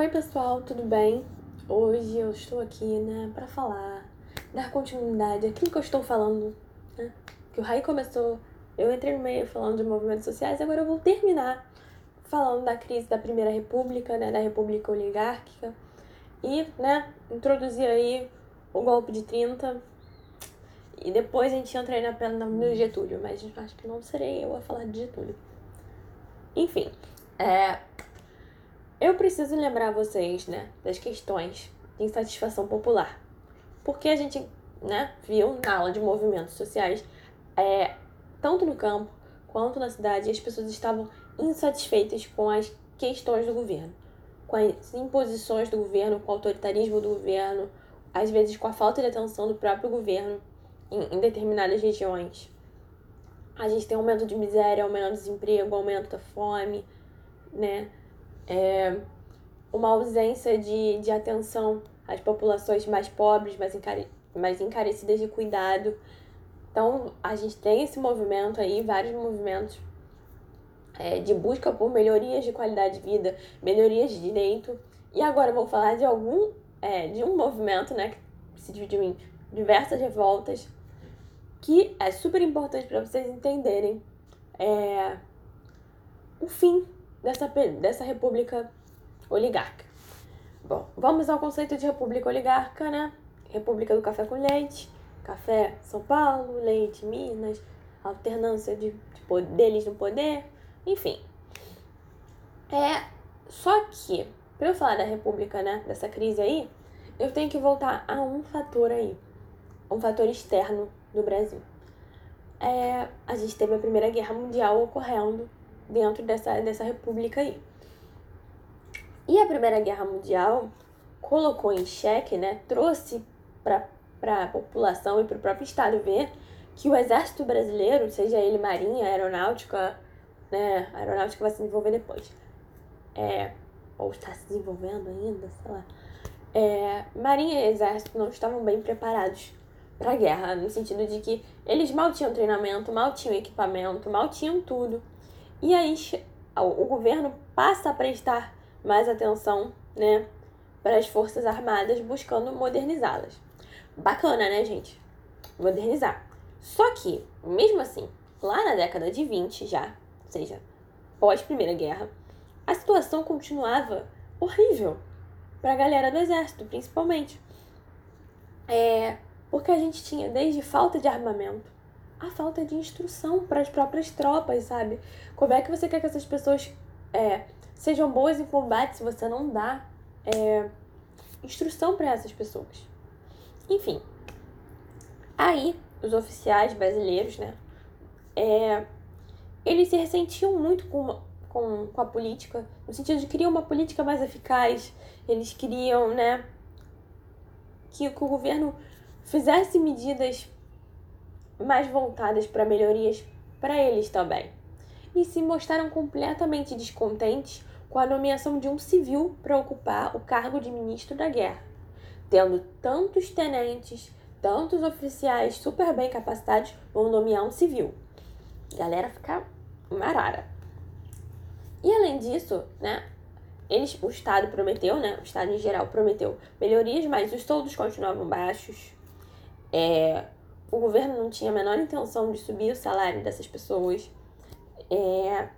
Oi, pessoal, tudo bem? Hoje eu estou aqui, né, para falar, dar continuidade àquilo que eu estou falando, né? Que o Raí começou, eu entrei no meio falando de movimentos sociais, agora eu vou terminar falando da crise da Primeira República, né, da República Oligárquica e, né, introduzir aí o golpe de 30 e depois a gente entra aí na, no Getúlio, mas acho que não serei eu a falar de Getúlio. Enfim, é, eu preciso lembrar vocês, né, das questões de insatisfação popular. Porque a gente, né, viu na aula de movimentos sociais, é, tanto no campo quanto na cidade, as pessoas estavam insatisfeitas com as questões do governo, com as imposições do governo, com o autoritarismo do governo, às vezes com a falta de atenção do próprio governo em, em determinadas regiões. A gente tem aumento de miséria, aumento do desemprego, aumento da fome, né? É, uma ausência de, de atenção às populações mais pobres, mais, encare, mais encarecidas de cuidado. Então, a gente tem esse movimento aí, vários movimentos é, de busca por melhorias de qualidade de vida, melhorias de direito. E agora vou falar de algum, é, de um movimento, né, que se dividiu em diversas revoltas, que é super importante para vocês entenderem é, o fim dessa, dessa república oligarca. Bom, vamos ao conceito de república oligarca, né? República do café com leite, café São Paulo, leite Minas, alternância de, de deles no poder, enfim. É, só que, para eu falar da república, né, dessa crise aí, eu tenho que voltar a um fator aí, um fator externo do Brasil. É, a gente teve a Primeira Guerra Mundial ocorrendo dentro dessa, dessa república aí. E a Primeira Guerra Mundial colocou em xeque, né, trouxe para a população e para o próprio Estado ver que o exército brasileiro, seja ele marinha, aeronáutica, né, aeronáutica vai se desenvolver depois, é, ou está se desenvolvendo ainda, sei lá, é, marinha e exército não estavam bem preparados para a guerra, no sentido de que eles mal tinham treinamento, mal tinham equipamento, mal tinham tudo. E aí o governo passa a prestar mais atenção, né, para as Forças Armadas, buscando modernizá-las. Bacana, né, gente? Modernizar. Só que, mesmo assim, lá na década de 20 já, ou seja, pós Primeira Guerra, a situação continuava horrível para a galera do exército, principalmente. É, porque a gente tinha desde falta de armamento, a falta de instrução para as próprias tropas, sabe? Como é que você quer que essas pessoas é, sejam boas em combate se você não dá é, instrução para essas pessoas? Enfim, aí os oficiais brasileiros, né? É, eles se ressentiam muito com, com, com a política, no sentido de queriam uma política mais eficaz, eles queriam, né, que, que o governo fizesse medidas mais voltadas para melhorias para eles também. E se mostraram completamente descontentes com a nomeação de um civil para ocupar o cargo de ministro da guerra, tendo tantos tenentes, tantos oficiais super bem capacitados vão nomear um civil. A galera fica marara. E além disso, né, eles, o Estado prometeu, né, o Estado em geral prometeu melhorias, mas os soldos continuavam baixos. É, o governo não tinha a menor intenção de subir o salário dessas pessoas. É...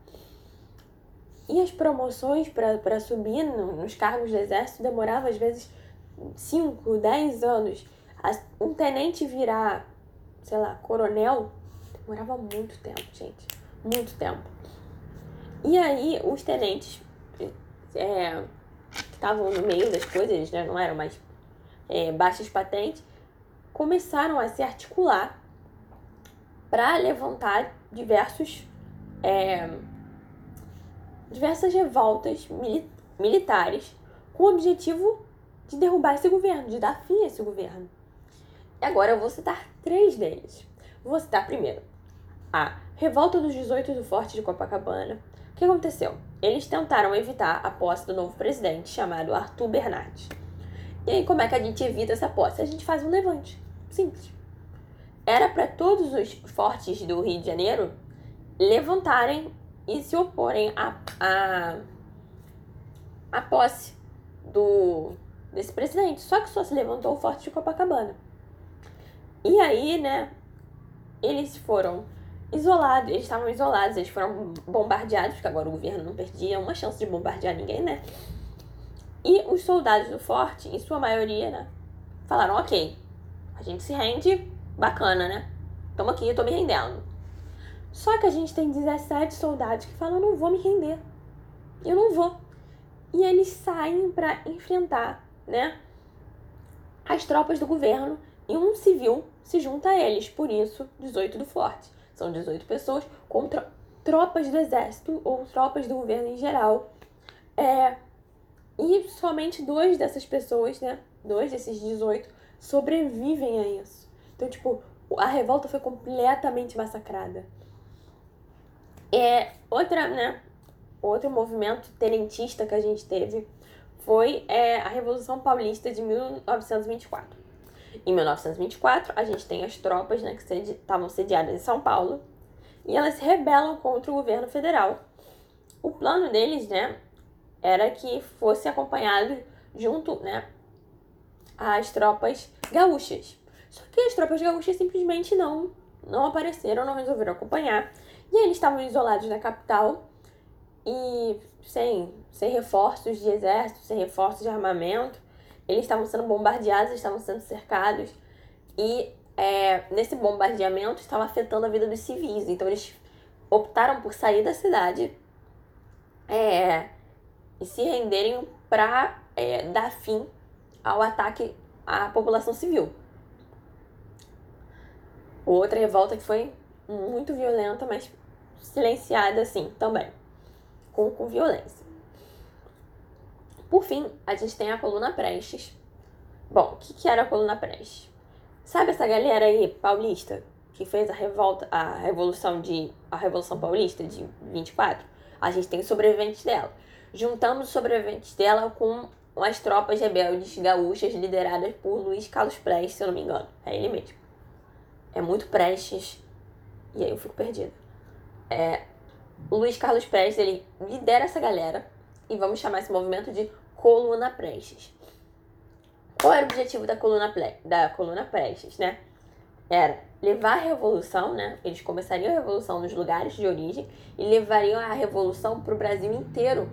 E as promoções para subir no, nos cargos do exército demoravam às vezes 5, 10 anos. Um tenente virar, sei lá, coronel, demorava muito tempo, gente. Muito tempo. E aí, os tenentes é, que estavam no meio das coisas, né, não eram mais é, baixas patentes, começaram a se articular para levantar diversos é, diversas revoltas mili militares com o objetivo de derrubar esse governo, de dar fim a esse governo. E agora eu vou citar três deles. Vou citar primeiro a Revolta dos 18 do Forte de Copacabana. O que aconteceu? Eles tentaram evitar a posse do novo presidente chamado Arthur Bernardes. E aí, como é que a gente evita essa posse? A gente faz um levante. Simples. Era para todos os fortes do Rio de Janeiro levantarem e se oporem à, à, à posse do desse presidente. Só que só se levantou o forte de Copacabana. E aí, né, eles foram isolados, eles estavam isolados, eles foram bombardeados, porque agora o governo não perdia uma chance de bombardear ninguém, né? E os soldados do forte, em sua maioria, né, falaram: ok, a gente se rende, bacana, né? Tamo aqui, eu tô me rendendo. Só que a gente tem 17 soldados que falam: não vou me render. Eu não vou. E eles saem para enfrentar, né? As tropas do governo e um civil se junta a eles. Por isso, 18 do Forte. São 18 pessoas contra tropas do exército ou tropas do governo em geral. É, e somente dois dessas pessoas, né? Dois desses 18 sobrevivem a isso. Então, tipo, a revolta foi completamente massacrada. É, outra, né? Outro movimento tenentista que a gente teve foi é, a Revolução Paulista de 1924. Em 1924, a gente tem as tropas né, que estavam sediadas em São Paulo e elas se rebelam contra o governo federal. O plano deles, né, era que fosse acompanhado junto, né, às tropas gaúchas. Só que as tropas gaúchas simplesmente não, não apareceram, não resolveram acompanhar. E eles estavam isolados na capital e sem, sem reforços de exército, sem reforços de armamento. Eles estavam sendo bombardeados, estavam sendo cercados. E é, nesse bombardeamento estava afetando a vida dos civis. Então eles optaram por sair da cidade é, e se renderem para é, dar fim ao ataque à população civil. Outra revolta que foi muito violenta, mas silenciada assim também, com, com violência. Por fim, a gente tem a coluna Prestes. Bom, o que, que era a coluna Prestes? Sabe essa galera aí paulista que fez a revolta, a revolução de a revolução paulista de 24? A gente tem sobreviventes dela. Juntamos os sobreviventes dela com as tropas rebeldes gaúchas lideradas por Luiz Carlos Prestes, se eu não me engano. É ele mesmo. É muito Prestes. E aí eu fico perdida. É, Luiz Carlos Prestes, ele lidera essa galera. E vamos chamar esse movimento de Coluna Prestes. Qual era o objetivo da coluna, da coluna Prestes, né? Era levar a revolução, né? Eles começariam a revolução nos lugares de origem e levariam a revolução para o Brasil inteiro.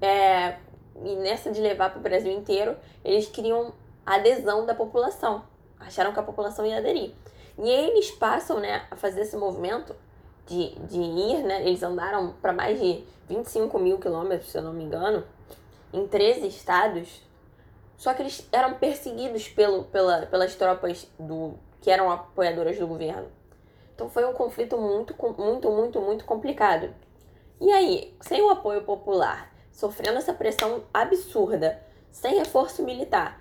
É, e nessa de levar para o Brasil inteiro, eles queriam a adesão da população. Acharam que a população ia aderir. E aí eles passam né, a fazer esse movimento de, de ir, né? Eles andaram para mais de 25 mil quilômetros, se eu não me engano, em 13 estados. Só que eles eram perseguidos pelo, pela, pelas tropas do que eram apoiadoras do governo. Então foi um conflito muito, muito, muito, muito complicado. E aí, sem o apoio popular, sofrendo essa pressão absurda, sem reforço militar,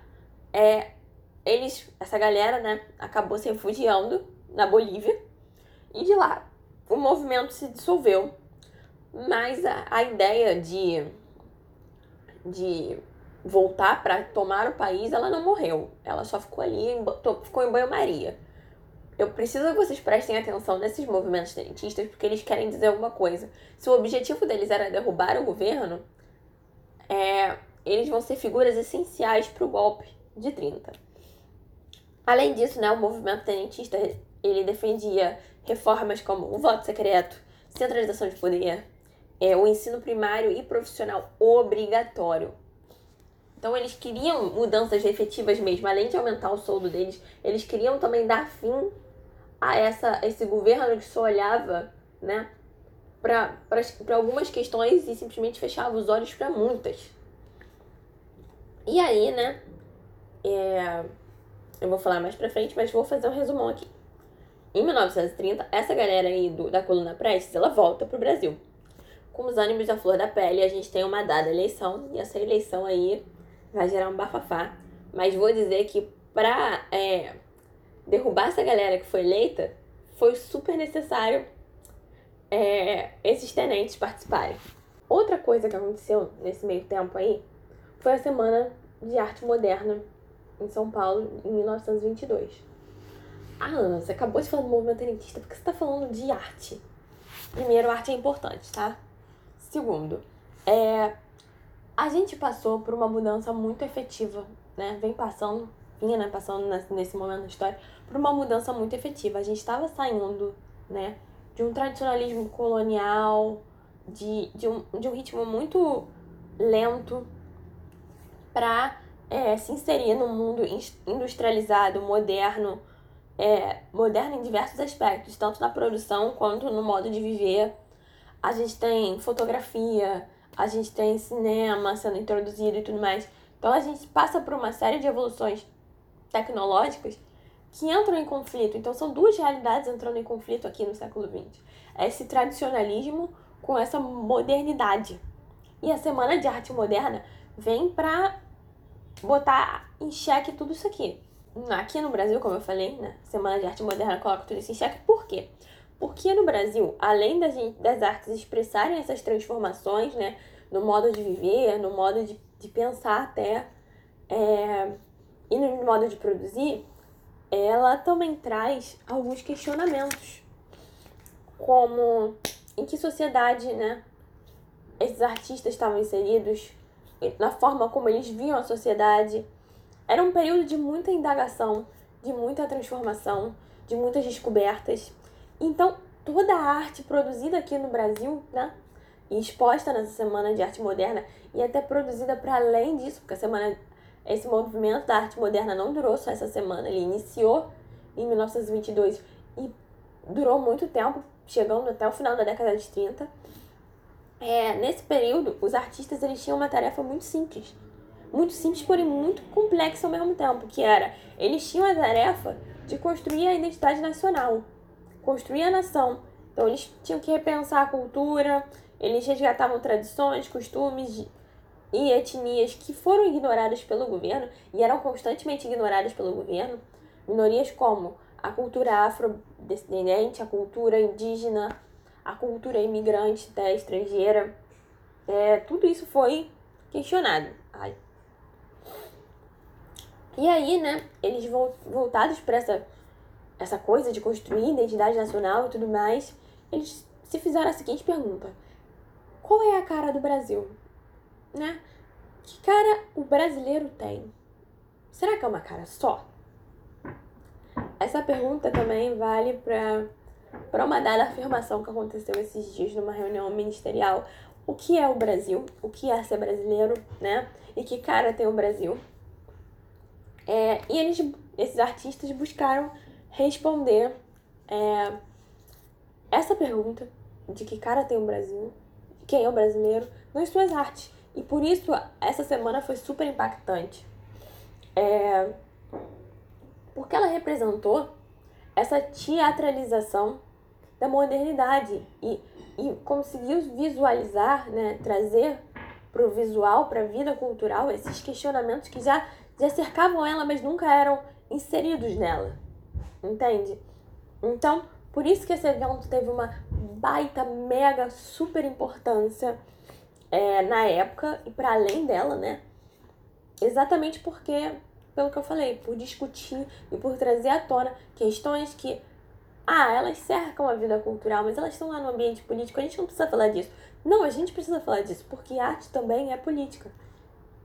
é, eles, essa galera, né, acabou se refugiando na Bolívia e de lá o movimento se dissolveu, mas a, a ideia de, de voltar para tomar o país, ela não morreu, ela só ficou ali, em, ficou em banho-maria. Eu preciso que vocês prestem atenção nesses movimentos tenentistas porque eles querem dizer alguma coisa. Se o objetivo deles era derrubar o governo, é, eles vão ser figuras essenciais para o golpe de 30. Além disso, né, o movimento tenentista ele defendia reformas como o voto secreto, centralização de poder, é, o ensino primário e profissional obrigatório. Então eles queriam mudanças efetivas mesmo, além de aumentar o soldo deles, eles queriam também dar fim a essa, esse governo que só olhava, né, para algumas questões e simplesmente fechava os olhos para muitas. E aí, né, é, eu vou falar mais pra frente, mas vou fazer um resumão aqui. Em 1930, essa galera aí do, da coluna Prestes, ela volta pro Brasil. Com os ânimos da flor da pele, a gente tem uma dada eleição, e essa eleição aí vai gerar um bafafá. Mas vou dizer que pra é, derrubar essa galera que foi eleita, foi super necessário é, esses tenentes participarem. Outra coisa que aconteceu nesse meio tempo aí foi a Semana de Arte Moderna em São Paulo em 1922. Ah, Ana, você acabou de falar do movimento tenentista, porque você está falando de arte. Primeiro, arte é importante, tá? Segundo, é, a gente passou por uma mudança muito efetiva, né? Vem passando, vinha né, passando nesse momento da história, por uma mudança muito efetiva. A gente estava saindo, né, de um tradicionalismo colonial, de, de, um, de um ritmo muito lento, para é, se inserir no mundo industrializado, moderno, é, moderno em diversos aspectos, tanto na produção quanto no modo de viver. A gente tem fotografia, a gente tem cinema sendo introduzido e tudo mais. Então a gente passa por uma série de evoluções tecnológicas que entram em conflito. Então são duas realidades entrando em conflito aqui no século XX. Esse tradicionalismo com essa modernidade. E a Semana de Arte Moderna vem para botar em xeque tudo isso aqui. Aqui no Brasil, como eu falei, né? Semana de Arte Moderna coloca tudo isso em xeque. Por quê? Porque no Brasil, além das, das artes expressarem essas transformações, né? No modo de viver, no modo de, de pensar até, é, e no modo de produzir, ela também traz alguns questionamentos. Como em que sociedade, né? Esses artistas estavam inseridos, na forma como eles viam a sociedade. Era um período de muita indagação, de muita transformação, de muitas descobertas. Então, toda a arte produzida aqui no Brasil, né, e exposta nessa semana de arte moderna e até produzida para além disso, porque a semana esse movimento da arte moderna não durou só essa semana, ele iniciou em 1922 e durou muito tempo, chegando até o final da década de 30. É, nesse período, os artistas eles tinham uma tarefa muito simples, muito simples, porém muito complexa ao mesmo tempo, que era eles tinham a tarefa de construir a identidade nacional construir a nação. Então eles tinham que repensar a cultura, eles resgatavam tradições, costumes e etnias que foram ignoradas pelo governo e eram constantemente ignoradas pelo governo. Minorias como a cultura afrodescendente, a cultura indígena, a cultura imigrante até estrangeira. É, tudo isso foi questionado. Ai. E aí, né, eles voltados para essa essa coisa de construir identidade nacional e tudo mais, eles se fizeram a seguinte pergunta: qual é a cara do Brasil? Né? Que cara o brasileiro tem? Será que é uma cara só? Essa pergunta também vale para para uma dada afirmação que aconteceu esses dias numa reunião ministerial. O que é o Brasil? O que é ser brasileiro, né? E que cara tem o Brasil? É, e eles, esses artistas buscaram responder é, essa pergunta de que cara tem o Brasil, quem é o brasileiro, nas suas artes. E por isso essa semana foi super impactante. É, porque ela representou essa teatralização da modernidade e, e conseguiu visualizar, né, trazer para o visual, para a vida cultural, esses questionamentos que já, já cercavam ela, mas nunca eram inseridos nela entende? Então, por isso que esse evento teve uma baita, mega, super importância é, na época e para além dela, né? Exatamente porque, pelo que eu falei, por discutir e por trazer à tona questões que, ah, elas cercam a vida cultural, mas elas estão lá no ambiente político, a gente não precisa falar disso. Não, a gente precisa falar disso, porque arte também é política,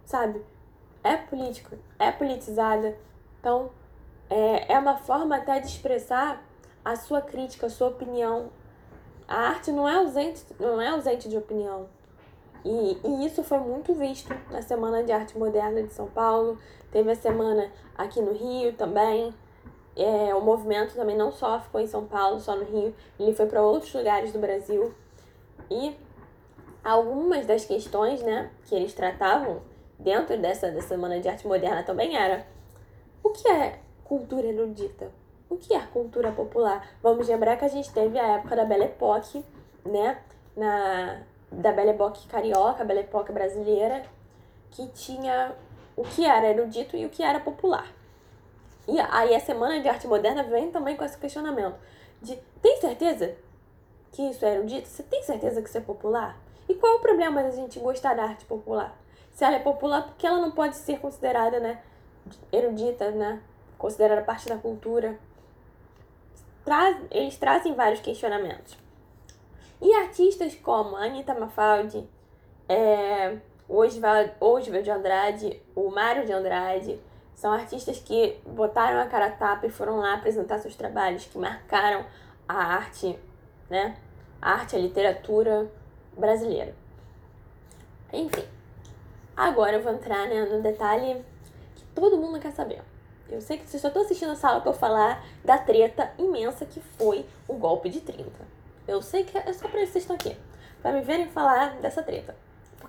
sabe? É política, é politizada. Então, é, é uma forma até de expressar a sua crítica, a sua opinião. A arte não é ausente, não é ausente de opinião. E, e isso foi muito visto na Semana de Arte Moderna de São Paulo. Teve a semana aqui no Rio também. É, o movimento também não só ficou em São Paulo, só no Rio, ele foi para outros lugares do Brasil. E algumas das questões né, que eles tratavam dentro dessa, dessa Semana de Arte Moderna também era o que é cultura erudita. O que é cultura popular? Vamos lembrar que a gente teve a época da Belle Époque, né? Na, da Belle Époque carioca, Belle Époque brasileira, que tinha o que era erudito e o que era popular. E aí a Semana de Arte Moderna vem também com esse questionamento de tem certeza que isso é erudito? Você tem certeza que isso é popular? E qual é o problema da gente gostar da arte popular? Se ela é popular, porque ela não pode ser considerada, né, erudita, né? considerada parte da cultura, traz, eles trazem vários questionamentos. E artistas como Anita Mafaldi, é, o Oswald de Andrade, o Mário de Andrade, são artistas que botaram a cara a tapa e foram lá apresentar seus trabalhos, que marcaram a arte, né? A arte, a literatura brasileira. Enfim, agora eu vou entrar né, no detalhe que todo mundo quer saber. Eu sei que vocês só estão assistindo a sala para eu falar da treta imensa que foi o golpe de 30. Eu sei que é só para isso que estão aqui, para me verem falar dessa treta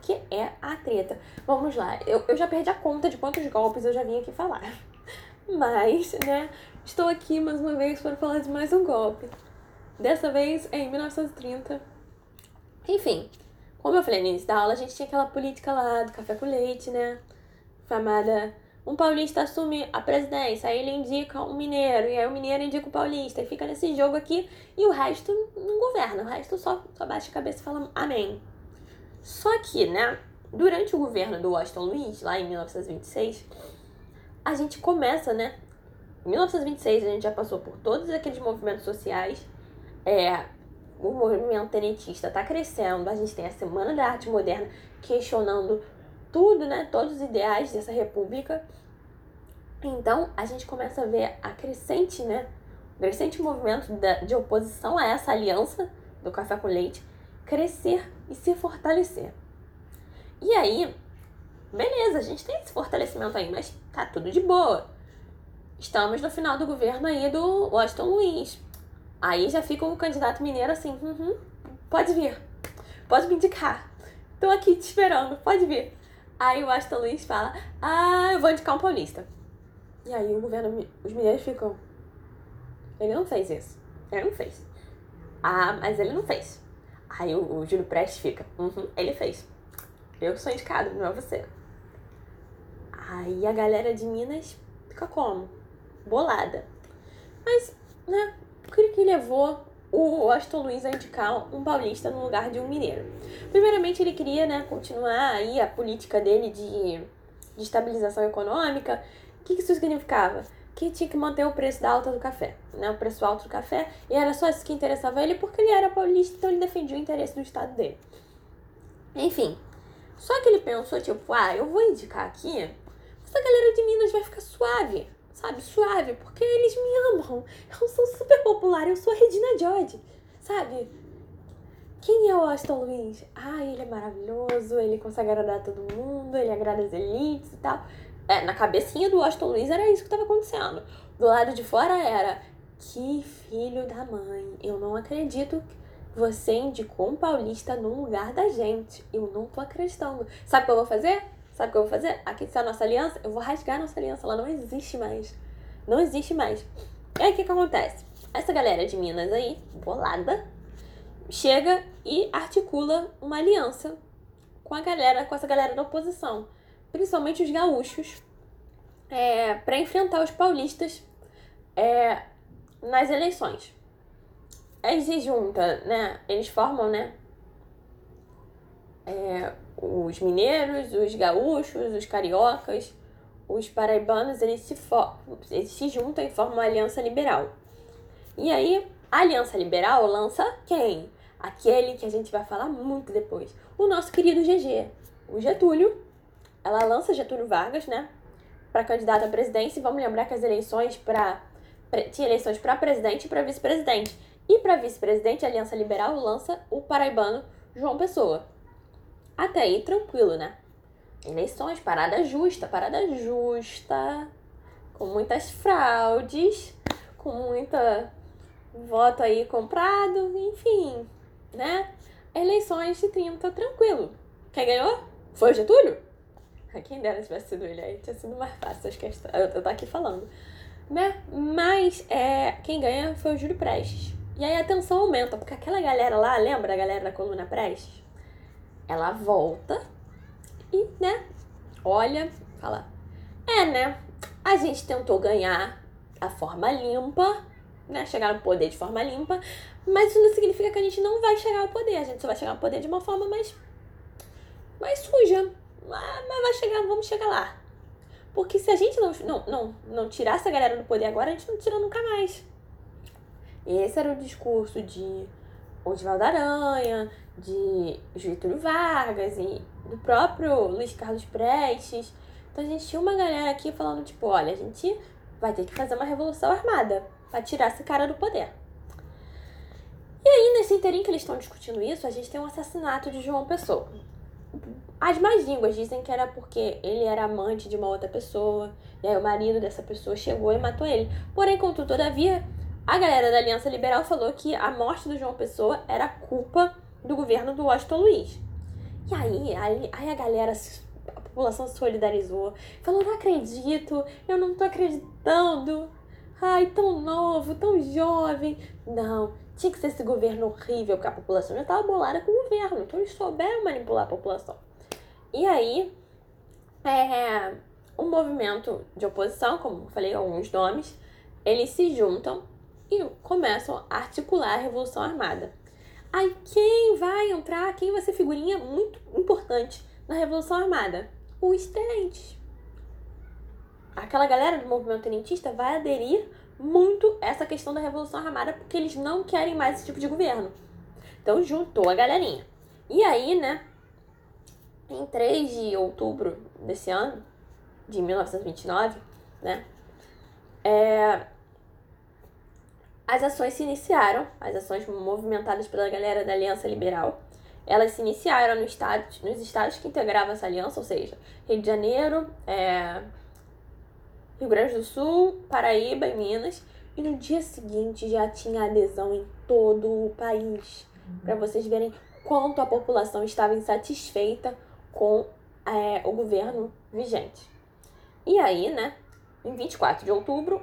que é a treta. Vamos lá, eu, eu já perdi a conta de quantos golpes eu já vim aqui falar. Mas, né, estou aqui mais uma vez para falar de mais um golpe. Dessa vez é em 1930. Enfim, como eu falei no início da aula, a gente tinha aquela política lá do café com leite, né? Famada um paulista assume a presidência, aí ele indica um mineiro, e aí o mineiro indica o paulista, e fica nesse jogo aqui, e o resto não governa, o resto só, só bate a cabeça e fala amém. Só que, né, durante o governo do Washington Luiz, lá em 1926, a gente começa, né? Em 1926 a gente já passou por todos aqueles movimentos sociais. É, o movimento tenentista está crescendo, a gente tem a Semana da Arte Moderna questionando tudo, né? Todos os ideais dessa república. Então a gente começa a ver a crescente, né? O crescente movimento de oposição a essa aliança do café com leite crescer e se fortalecer. E aí, beleza, a gente tem esse fortalecimento aí, mas tá tudo de boa. Estamos no final do governo aí do Washington Luiz. Aí já fica o candidato mineiro assim, uhum, pode vir, pode me indicar. Tô aqui te esperando, pode vir. Aí o Washington Luiz fala, ah, eu vou indicar um paulista. E aí o governo, os mineiros ficam, ele não fez isso, ele não fez. Ah, mas ele não fez. Aí o, o Júlio Prestes fica, uhum, ele fez. Eu sou indicado, não é você. Aí a galera de Minas fica como? Bolada. Mas, né, o que que levou o Washington Luiz a indicar um paulista no lugar de um mineiro? Primeiramente, ele queria, né, continuar aí a política dele de, de estabilização econômica. O que, que isso significava? que tinha que manter o preço da alta do café, né? O preço alto do café. E era só isso que interessava ele porque ele era paulista, então ele defendia o interesse do estado dele. Enfim. Só que ele pensou, tipo, ah, eu vou indicar aqui, essa galera de Minas vai ficar suave, sabe? Suave, porque eles me amam. Eu sou super popular, eu sou a Regina George, sabe? Quem é o Austin Luiz? Ah, ele é maravilhoso, ele consegue agradar todo mundo, ele agrada as elites e tal. É, na cabecinha do Washington Luiz era isso que estava acontecendo. Do lado de fora era que filho da mãe. Eu não acredito que você indicou um paulista no lugar da gente. Eu não tô acreditando. Sabe o que eu vou fazer? Sabe o que eu vou fazer? Aqui está a nossa aliança. Eu vou rasgar a nossa aliança. Ela não existe mais. Não existe mais. E aí o que, que acontece? Essa galera de Minas aí, bolada, chega e articula uma aliança com a galera, com essa galera da oposição principalmente os gaúchos, é, para enfrentar os paulistas é, nas eleições. Eles se juntam, né? Eles formam, né? É, os mineiros, os gaúchos, os cariocas, os paraibanos, eles se, eles se juntam e formam uma aliança liberal. E aí, a aliança liberal lança quem? Aquele que a gente vai falar muito depois. O nosso querido GG, o Getúlio, ela lança Getúlio Vargas, né, para candidato à presidência. E vamos lembrar que as eleições para tinha eleições para presidente e para vice-presidente. E para vice-presidente, a Aliança Liberal lança o paraibano João Pessoa. Até aí tranquilo, né? Eleições, parada justa, parada justa, com muitas fraudes, com muita voto aí comprado, enfim, né? Eleições de 30 tranquilo. Quem ganhou? Foi o Getúlio? Quem dera tivesse sido ele aí, tinha sido mais fácil as questões. Eu, eu tô aqui falando. Né? Mas é, quem ganha foi o Júlio Prestes. E aí a tensão aumenta, porque aquela galera lá, lembra a galera da coluna Prestes? Ela volta e, né, olha, fala: É, né? A gente tentou ganhar a forma limpa, né? Chegar no poder de forma limpa, mas isso não significa que a gente não vai chegar ao poder. A gente só vai chegar ao poder de uma forma mais, mais suja, ah, mas vai chegar, vamos chegar lá. Porque se a gente não, não, não, não tirar essa galera do poder agora, a gente não tira nunca mais. Esse era o discurso de Oswaldo Aranha, de Getúlio Vargas e do próprio Luiz Carlos Prestes. Então a gente tinha uma galera aqui falando, tipo, olha, a gente vai ter que fazer uma revolução armada para tirar esse cara do poder. E aí, nesse interim que eles estão discutindo isso, a gente tem um assassinato de João Pessoa. As más línguas dizem que era porque ele era amante de uma outra pessoa, e aí o marido dessa pessoa chegou e matou ele. Porém, contudo, todavia, a galera da Aliança Liberal falou que a morte do João Pessoa era culpa do governo do Washington Luiz. E aí, aí, aí a galera, a população se solidarizou, falou: não acredito, eu não tô acreditando. Ai, tão novo, tão jovem. Não, tinha que ser esse governo horrível, porque a população já estava bolada com o governo, então eles souberam manipular a população. E aí, é, um movimento de oposição, como falei, alguns nomes, eles se juntam e começam a articular a Revolução Armada. Aí quem vai entrar, quem vai ser figurinha muito importante na Revolução Armada? Os tenentes. Aquela galera do movimento tenentista vai aderir muito essa questão da Revolução Armada porque eles não querem mais esse tipo de governo. Então juntou a galerinha. E aí, né, em 3 de outubro desse ano, de 1929, né, é, as ações se iniciaram, as ações movimentadas pela galera da Aliança Liberal, elas se iniciaram no estado, nos estados que integravam essa aliança, ou seja, Rio de Janeiro, é, Rio Grande do Sul, Paraíba e Minas. E no dia seguinte já tinha adesão em todo o país. Para vocês verem quanto a população estava insatisfeita com é, o governo vigente. E aí, né, em 24 de outubro,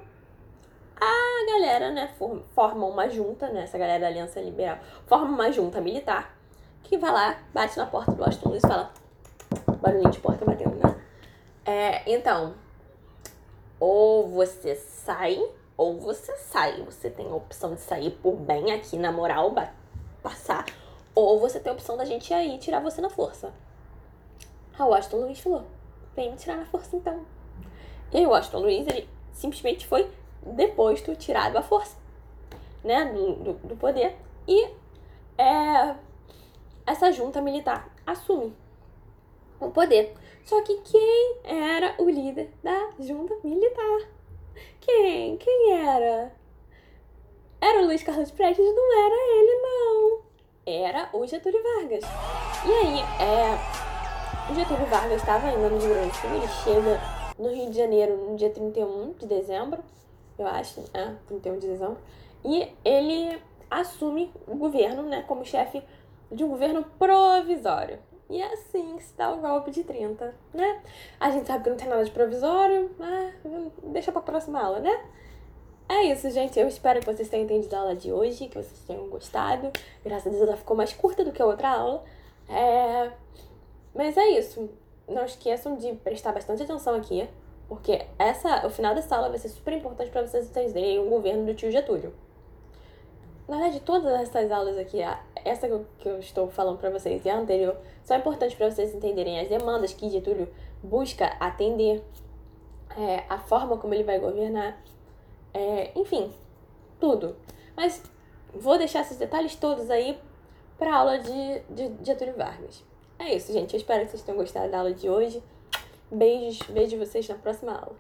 a galera, né, forma uma junta, né, essa galera da Aliança Liberal, forma uma junta militar que vai lá, bate na porta do Washington Luiz e fala, barulhinho de porta batendo, né? É, então, ou você sai, ou você sai. Você tem a opção de sair por bem aqui, na moral, passar, ou você tem a opção da gente ir aí tirar você na força. A Washington Luiz falou, vem me tirar na força então. E aí o Washington Luiz, ele simplesmente foi deposto, tirado à força, né, do, do, do poder. E é, essa junta militar assume o poder. Só que quem era o líder da junta militar? Quem? Quem era? Era o Luiz Carlos Prestes? Não era ele, não. Era o Getúlio Vargas. E aí, é, o Getúlio Vargas estava ainda no Rio Grande do Sul, ele chega no Rio de Janeiro no dia 31 de dezembro eu acho, é, 31 de dezembro. E ele assume o governo, né, como chefe de um governo provisório. E é assim que se dá o golpe de 30, né? A gente sabe que não tem nada de provisório, mas deixa pra próxima aula, né? É isso, gente. Eu espero que vocês tenham entendido a aula de hoje, que vocês tenham gostado. Graças a Deus ela ficou mais curta do que a outra aula. É... Mas é isso. Não esqueçam de prestar bastante atenção aqui. Porque essa, o final dessa aula vai ser super importante para vocês entenderem o governo do tio Getúlio. Na verdade, todas essas aulas aqui, essa que eu estou falando para vocês e a anterior, são importantes para vocês entenderem as demandas que Getúlio busca atender, é, a forma como ele vai governar, é, enfim, tudo. Mas vou deixar esses detalhes todos aí para a aula de, de Getúlio Vargas. É isso, gente. Eu espero que vocês tenham gostado da aula de hoje. Beijos, vejo vocês na próxima aula.